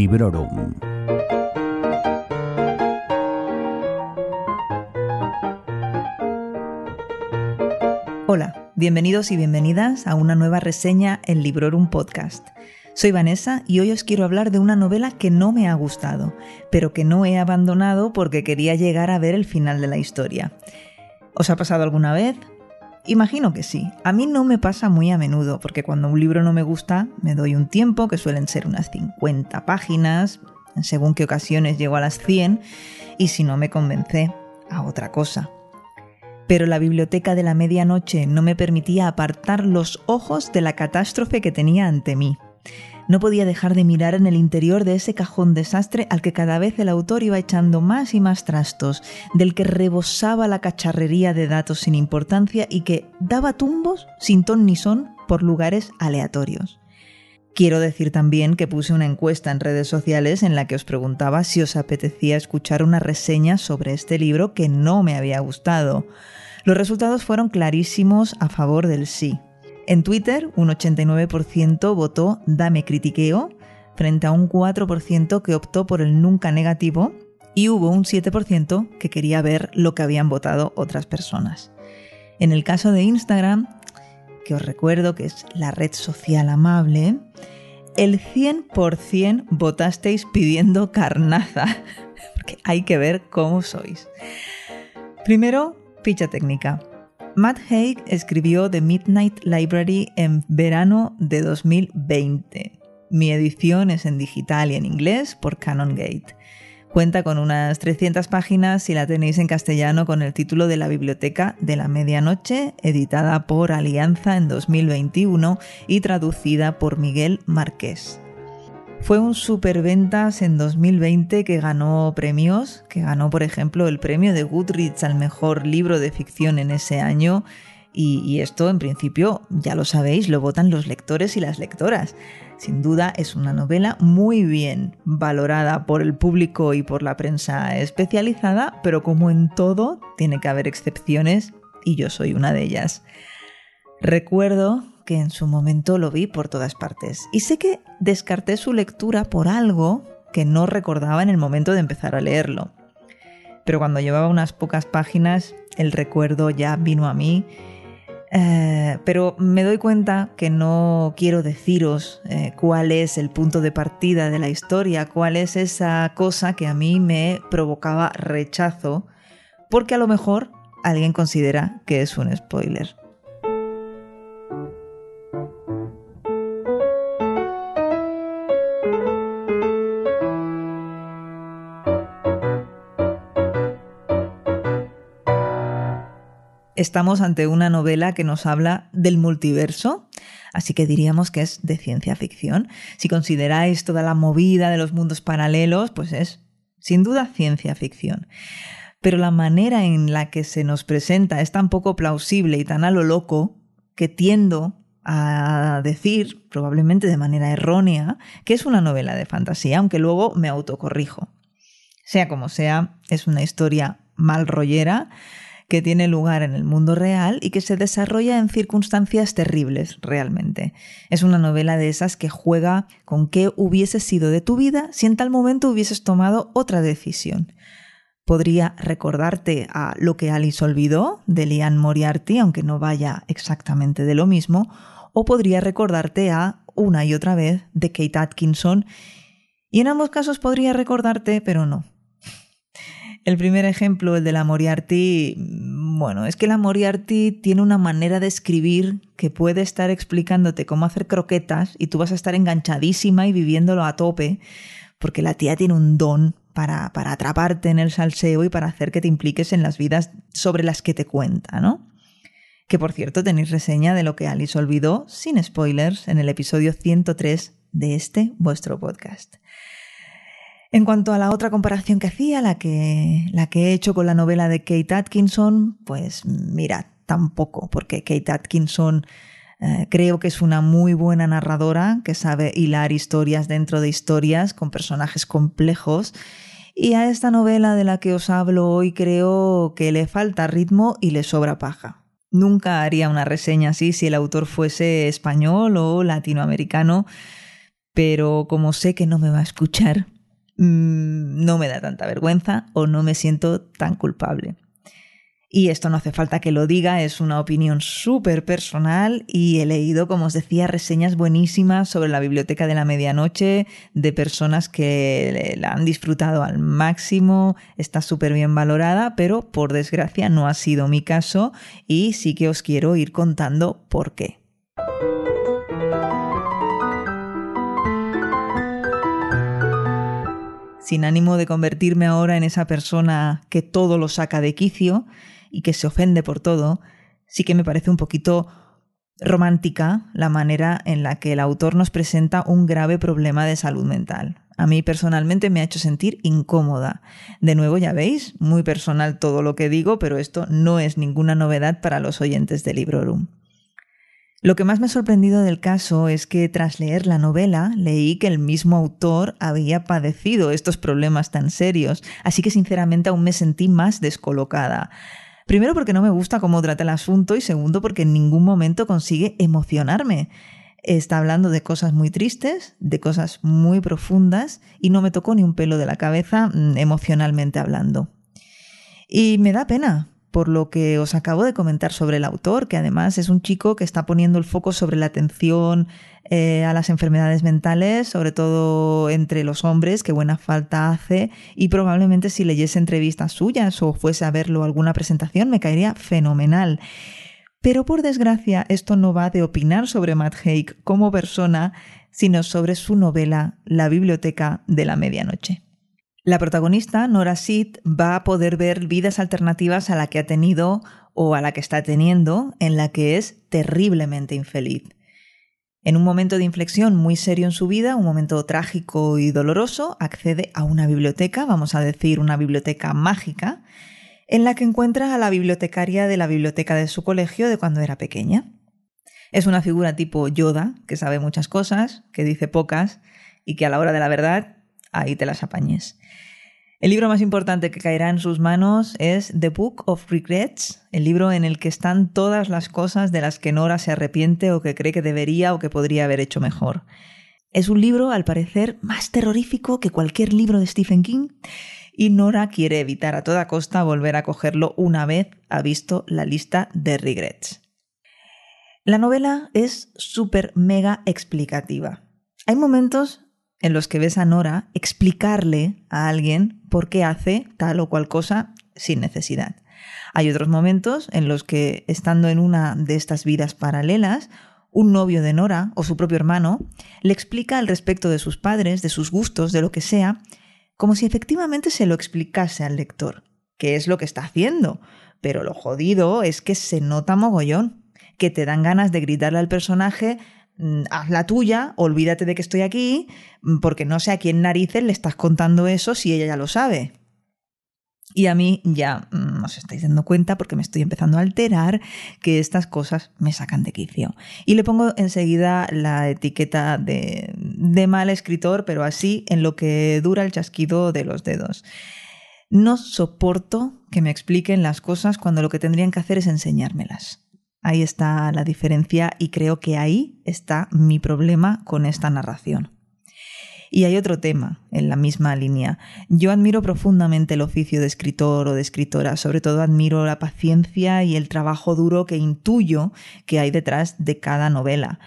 Librorum. Hola, bienvenidos y bienvenidas a una nueva reseña en Librorum Podcast. Soy Vanessa y hoy os quiero hablar de una novela que no me ha gustado, pero que no he abandonado porque quería llegar a ver el final de la historia. ¿Os ha pasado alguna vez? Imagino que sí. A mí no me pasa muy a menudo, porque cuando un libro no me gusta, me doy un tiempo, que suelen ser unas 50 páginas, según qué ocasiones llego a las 100, y si no me convence, a otra cosa. Pero la biblioteca de la medianoche no me permitía apartar los ojos de la catástrofe que tenía ante mí. No podía dejar de mirar en el interior de ese cajón desastre al que cada vez el autor iba echando más y más trastos, del que rebosaba la cacharrería de datos sin importancia y que daba tumbos sin ton ni son por lugares aleatorios. Quiero decir también que puse una encuesta en redes sociales en la que os preguntaba si os apetecía escuchar una reseña sobre este libro que no me había gustado. Los resultados fueron clarísimos a favor del sí. En Twitter, un 89% votó Dame critiqueo, frente a un 4% que optó por el nunca negativo, y hubo un 7% que quería ver lo que habían votado otras personas. En el caso de Instagram, que os recuerdo que es la red social amable, el 100% votasteis pidiendo carnaza, porque hay que ver cómo sois. Primero, ficha técnica. Matt Haig escribió The Midnight Library en verano de 2020. Mi edición es en digital y en inglés por Canongate. Cuenta con unas 300 páginas y la tenéis en castellano con el título de La Biblioteca de la Medianoche, editada por Alianza en 2021 y traducida por Miguel Márquez. Fue un superventas en 2020 que ganó premios, que ganó por ejemplo el premio de Goodreads al mejor libro de ficción en ese año y, y, esto en principio, ya lo sabéis, lo votan los lectores y las lectoras. Sin duda es una novela muy bien valorada por el público y por la prensa especializada, pero como en todo, tiene que haber excepciones y yo soy una de ellas. Recuerdo que en su momento lo vi por todas partes. Y sé que descarté su lectura por algo que no recordaba en el momento de empezar a leerlo. Pero cuando llevaba unas pocas páginas, el recuerdo ya vino a mí. Eh, pero me doy cuenta que no quiero deciros eh, cuál es el punto de partida de la historia, cuál es esa cosa que a mí me provocaba rechazo, porque a lo mejor alguien considera que es un spoiler. Estamos ante una novela que nos habla del multiverso, así que diríamos que es de ciencia ficción. Si consideráis toda la movida de los mundos paralelos, pues es sin duda ciencia ficción. Pero la manera en la que se nos presenta es tan poco plausible y tan a lo loco que tiendo a decir, probablemente de manera errónea, que es una novela de fantasía, aunque luego me autocorrijo. Sea como sea, es una historia mal rollera que tiene lugar en el mundo real y que se desarrolla en circunstancias terribles, realmente. Es una novela de esas que juega con qué hubiese sido de tu vida si en tal momento hubieses tomado otra decisión. Podría recordarte a Lo que Alice olvidó, de Lian Moriarty, aunque no vaya exactamente de lo mismo, o podría recordarte a Una y otra vez, de Kate Atkinson, y en ambos casos podría recordarte, pero no, el primer ejemplo, el de la Moriarty, bueno, es que la Moriarty tiene una manera de escribir que puede estar explicándote cómo hacer croquetas y tú vas a estar enganchadísima y viviéndolo a tope, porque la tía tiene un don para, para atraparte en el salseo y para hacer que te impliques en las vidas sobre las que te cuenta, ¿no? Que por cierto tenéis reseña de lo que Alice olvidó, sin spoilers, en el episodio 103 de este vuestro podcast. En cuanto a la otra comparación que hacía, la que, he hecho con la novela de Kate Atkinson, pues mira, tampoco, porque Kate Atkinson eh, creo que es una muy buena narradora que sabe hilar historias dentro de historias con personajes complejos. Y a esta novela de la que os hablo hoy creo que le falta ritmo y le sobra paja. Nunca haría una reseña así si el autor fuese español o latinoamericano, pero como sé que no me va a escuchar, mm, no me da tanta vergüenza o no me siento tan culpable. Y esto no hace falta que lo diga, es una opinión súper personal y he leído, como os decía, reseñas buenísimas sobre la biblioteca de la medianoche de personas que la han disfrutado al máximo, está súper bien valorada, pero por desgracia no ha sido mi caso y sí que os quiero ir contando por qué. Sin ánimo de convertirme ahora en esa persona que todo lo saca de quicio, y que se ofende por todo, sí que me parece un poquito romántica la manera en la que el autor nos presenta un grave problema de salud mental. A mí personalmente me ha hecho sentir incómoda. De nuevo, ya veis, muy personal todo lo que digo, pero esto no es ninguna novedad para los oyentes de Librorum. Lo que más me ha sorprendido del caso es que tras leer la novela leí que el mismo autor había padecido estos problemas tan serios, así que sinceramente aún me sentí más descolocada. Primero porque no me gusta cómo trata el asunto y segundo porque en ningún momento consigue emocionarme. Está hablando de cosas muy tristes, de cosas muy profundas y no me tocó ni un pelo de la cabeza mm, emocionalmente hablando. Y me da pena, por lo que os acabo de comentar sobre el autor, que además es un chico que está poniendo el foco sobre la atención eh, a las enfermedades mentales, sobre todo entre los hombres, que buena falta hace, y probablemente si leyese entrevistas suyas o fuese a verlo alguna presentación me caería fenomenal. Pero por desgracia esto no va de opinar sobre Matt Haig como persona, sino sobre su novela La biblioteca de la medianoche. La protagonista, Nora Sid, va a poder ver vidas alternativas a la que ha tenido o a la que está teniendo, en la que es terriblemente infeliz. En un momento de inflexión muy serio en su vida, un momento trágico y doloroso, accede a una biblioteca, vamos a decir una biblioteca mágica, en la que encuentra a la bibliotecaria de la biblioteca de su colegio de cuando era pequeña. Es una figura tipo Yoda, que sabe muchas cosas, que dice pocas, y que a la hora de la verdad ahí te las apañes. El libro más importante que caerá en sus manos es The Book of Regrets, el libro en el que están todas las cosas de las que Nora se arrepiente o que cree que debería o que podría haber hecho mejor. Es un libro, al parecer, más terrorífico que cualquier libro de Stephen King y Nora quiere evitar a toda costa volver a cogerlo una vez ha visto la lista de regrets. La novela es súper mega explicativa. Hay momentos en los que ves a Nora explicarle a alguien por qué hace tal o cual cosa sin necesidad. Hay otros momentos en los que, estando en una de estas vidas paralelas, un novio de Nora o su propio hermano le explica al respecto de sus padres, de sus gustos, de lo que sea, como si efectivamente se lo explicase al lector, que es lo que está haciendo. Pero lo jodido es que se nota mogollón, que te dan ganas de gritarle al personaje haz la tuya, olvídate de que estoy aquí, mm, porque no sé a quién narices le estás contando eso si ella ya lo sabe. Y a mí ya no mm, os estáis dando cuenta porque me estoy empezando a alterar que estas cosas me sacan de quicio. Y le pongo enseguida la etiqueta de, de mal escritor, pero así en lo que dura el chasquido de los dedos. No soporto que me expliquen las cosas cuando lo que tendrían que hacer es enseñármelas. Ahí está la diferencia y creo que ahí está mi problema con esta narración. Y hay otro tema en la misma línea. Yo admiro profundamente el oficio de escritor o de escritora, sobre todo admiro la paciencia y el trabajo duro que intuyo que hay detrás de cada novela.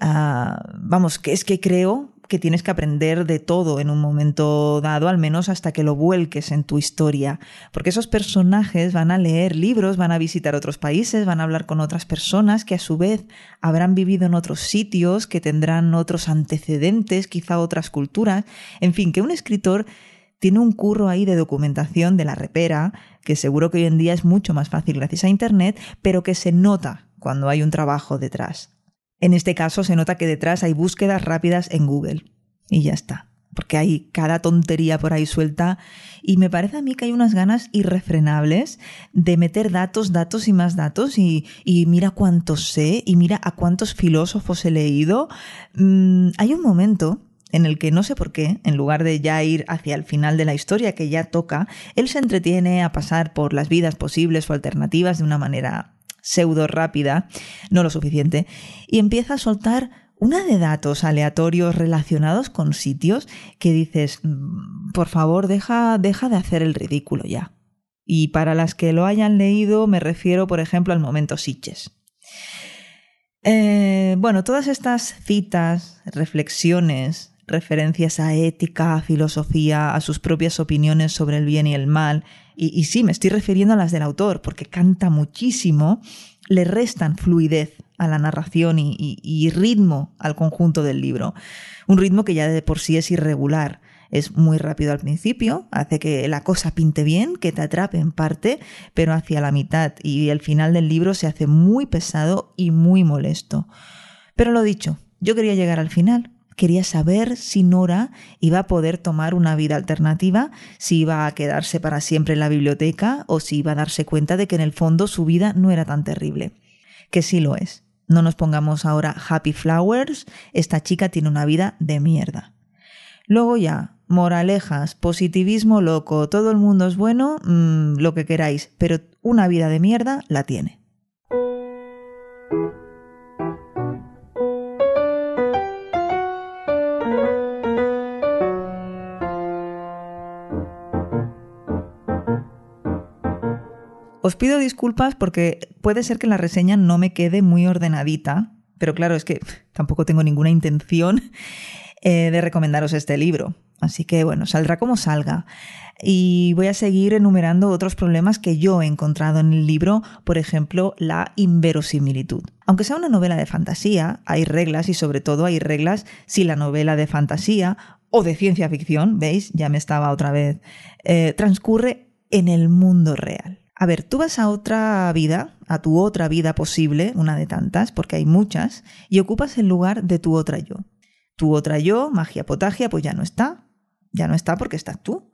Ah, vamos, que es que creo que tienes que aprender de todo en un momento dado, al menos hasta que lo vuelques en tu historia. Porque esos personajes van a leer libros, van a visitar otros países, van a hablar con otras personas que a su vez habrán vivido en otros sitios, que tendrán otros antecedentes, quizá otras culturas. En fin, que un escritor tiene un curro ahí de documentación de la repera, que seguro que hoy en día es mucho más fácil gracias a Internet, pero que se nota cuando hay un trabajo detrás. En este caso se nota que detrás hay búsquedas rápidas en Google. Y ya está. Porque hay cada tontería por ahí suelta. Y me parece a mí que hay unas ganas irrefrenables de meter datos, datos y más datos. Y, mira cuántos sé. Y mira a cuántos filósofos he leído. Mm, hay un momento en el que no sé por qué, en lugar de ya ir hacia el final de la historia que ya toca, él se entretiene a pasar por las vidas posibles o alternativas de una manera pseudo rápida, no lo suficiente, y empieza a soltar una de datos aleatorios relacionados con sitios que dices, mm, por favor, deja, deja de hacer el ridículo ya. Y para las que lo hayan leído, me refiero, por ejemplo, al momento Sitches. Eh, bueno, todas estas citas, reflexiones, referencias a ética, a filosofía, a sus propias opiniones sobre el bien y el mal, y, sí, me estoy refiriendo a las del autor, porque canta muchísimo, le restan fluidez a la narración y, ritmo al conjunto del libro. Un ritmo que ya de por sí es irregular. Es muy rápido al principio, hace que la cosa pinte bien, que te atrape en parte, pero hacia la mitad y el final del libro se hace muy pesado y muy molesto. Pero lo dicho, yo quería llegar al final, quería saber si Nora iba a poder tomar una vida alternativa, si iba a quedarse para siempre en la biblioteca o si iba a darse cuenta de que en el fondo su vida no era tan terrible. Que sí lo es. No nos pongamos ahora happy flowers, esta chica tiene una vida de mierda. Luego ya, moralejas, positivismo loco, todo el mundo es bueno, mm, lo que queráis, pero una vida de mierda la tiene. Os pido disculpas porque puede ser que la reseña no me quede muy ordenadita, pero claro, es que tampoco tengo ninguna intención eh, de recomendaros este libro. Así que bueno, saldrá como salga. Y voy a seguir enumerando otros problemas que yo he encontrado en el libro, por ejemplo, la inverosimilitud. Aunque sea una novela de fantasía, hay reglas y sobre todo hay reglas si la novela de fantasía o de ciencia ficción, ¿veis? Ya me estaba otra vez, eh, transcurre en el mundo real. A ver, tú vas a otra vida, a tu otra vida posible, una de tantas, porque hay muchas, y ocupas el lugar de tu otra yo. Tu otra yo, magia potagia, pues ya no está. Ya no está porque estás tú.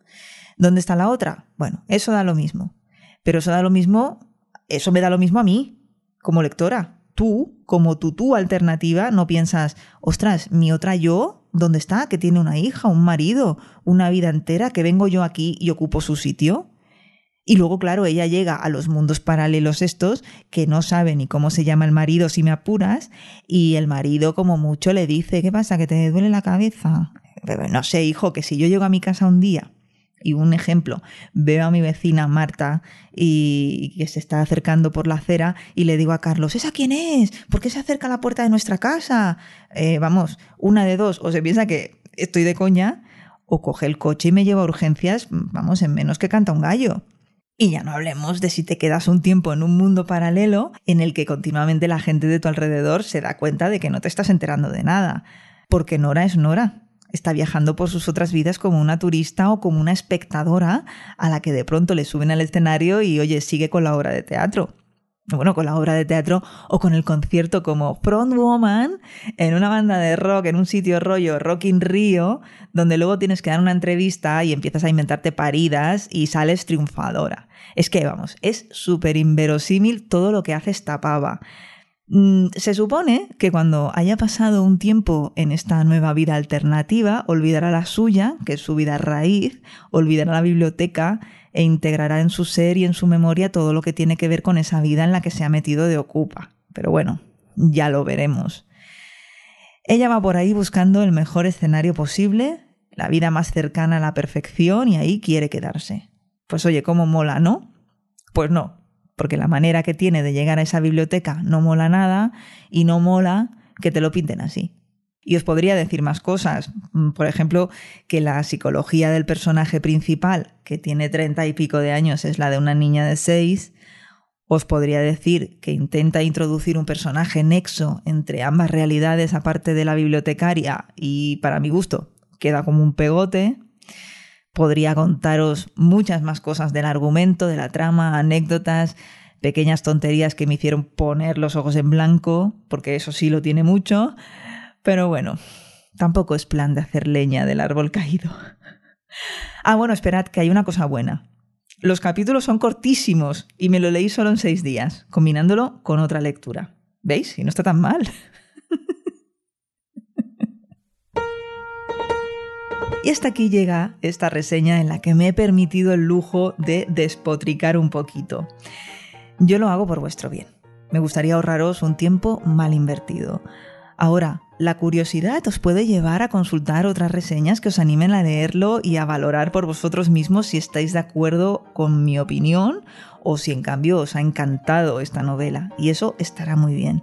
¿Dónde está la otra? Bueno, eso da lo mismo. Pero eso da lo mismo, eso me da lo mismo a mí, como lectora. Tú, como tu tú alternativa, no piensas, ostras, mi otra yo, ¿dónde está? Que tiene una hija, un marido, una vida entera, que vengo yo aquí y ocupo su sitio. Y luego, claro, ella llega a los mundos paralelos estos, que no sabe ni cómo se llama el marido si me apuras, y el marido como mucho le dice, ¿qué pasa? ¿Que te duele la cabeza? no sé, hijo, que si yo llego a mi casa un día y un ejemplo, veo a mi vecina Marta y que se está acercando por la acera y le digo a Carlos, ¿esa quién es? ¿Por qué se acerca a la puerta de nuestra casa? Eh, vamos, una de dos, o se piensa que estoy de coña, o coge el coche y me lleva a urgencias, vamos, en menos que canta un gallo. Y ya no hablemos de si te quedas un tiempo en un mundo paralelo en el que continuamente la gente de tu alrededor se da cuenta de que no te estás enterando de nada. Porque Nora es Nora. Está viajando por sus otras vidas como una turista o como una espectadora a la que de pronto le suben al escenario y oye, sigue con la obra de teatro bueno, con la obra de teatro o con el concierto como Front Woman en una banda de rock, en un sitio rollo Rock in Rio, donde luego tienes que dar una entrevista y empiezas a inventarte paridas y sales triunfadora. Es que, vamos, es súper inverosímil todo lo que hace esta pava. Mm, se supone que cuando haya pasado un tiempo en esta nueva vida alternativa, olvidará la suya, que es su vida raíz, olvidará la biblioteca e integrará en su ser y en su memoria todo lo que tiene que ver con esa vida en la que se ha metido de ocupa. Pero bueno, ya lo veremos. Ella va por ahí buscando el mejor escenario posible, la vida más cercana a la perfección y ahí quiere quedarse. Pues oye, ¿cómo mola, no? Pues no, porque la manera que tiene de llegar a esa biblioteca no mola nada y no mola que te lo pinten así. Y os podría decir más cosas. Mm, por ejemplo, que la psicología del personaje principal, que tiene treinta y pico de años, es la de una niña de seis. Os podría decir que intenta introducir un personaje nexo entre ambas realidades, aparte de la bibliotecaria, y para mi gusto, queda como un pegote. Podría contaros muchas más cosas del argumento, de la trama, anécdotas, pequeñas tonterías que me hicieron poner los ojos en blanco, porque eso sí lo tiene mucho. Pero bueno, tampoco es plan de hacer leña del árbol caído. Ah, bueno, esperad, que hay una cosa buena. Los capítulos son cortísimos y me lo leí solo en seis días, combinándolo con otra lectura. ¿Veis? Y no está tan mal. Y hasta aquí llega esta reseña en la que me he permitido el lujo de despotricar un poquito. Yo lo hago por vuestro bien. Me gustaría ahorraros un tiempo mal invertido. Ahora, la curiosidad os puede llevar a consultar otras reseñas que os animen a leerlo y a valorar por vosotros mismos si estáis de acuerdo con mi opinión o si en cambio os ha encantado esta novela. Y eso estará muy bien.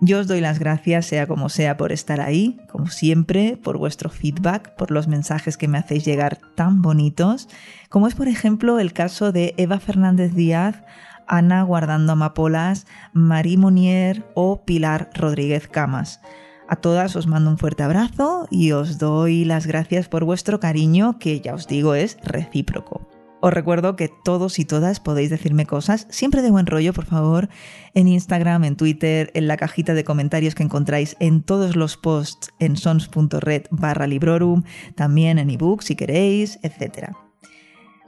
Yo os doy las gracias, sea como sea, por estar ahí, como siempre, por vuestro feedback, por los mensajes que me hacéis llegar tan bonitos, como es por ejemplo el caso de Eva Fernández Díaz, Ana Guardando Amapolas, Marie Monier o Pilar Rodríguez Camas. A todas os mando un fuerte abrazo y os doy las gracias por vuestro cariño, que ya os digo es recíproco. Os recuerdo que todos y todas podéis decirme cosas, siempre de buen rollo, por favor, en Instagram, en Twitter, en la cajita de comentarios que encontráis en todos los posts en sons.red barra librorum, también en ebook si queréis, etc.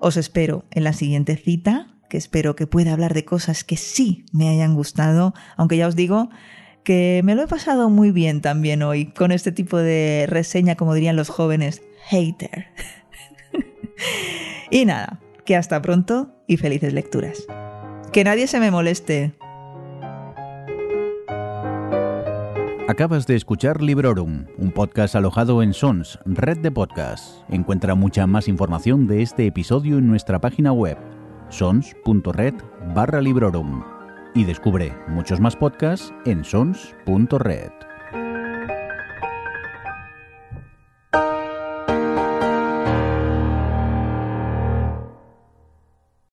Os espero en la siguiente cita, que espero que pueda hablar de cosas que sí me hayan gustado, aunque ya os digo que me lo he pasado muy bien también hoy con este tipo de reseña, como dirían los jóvenes, hater. Y nada, que hasta pronto y felices lecturas. Que nadie se me moleste. Acabas de escuchar Librorum, un podcast alojado en Sons, red de podcasts. Encuentra mucha más información de este episodio en nuestra página web, sons.red barra Librorum. Y descubre muchos más podcasts en sons.red.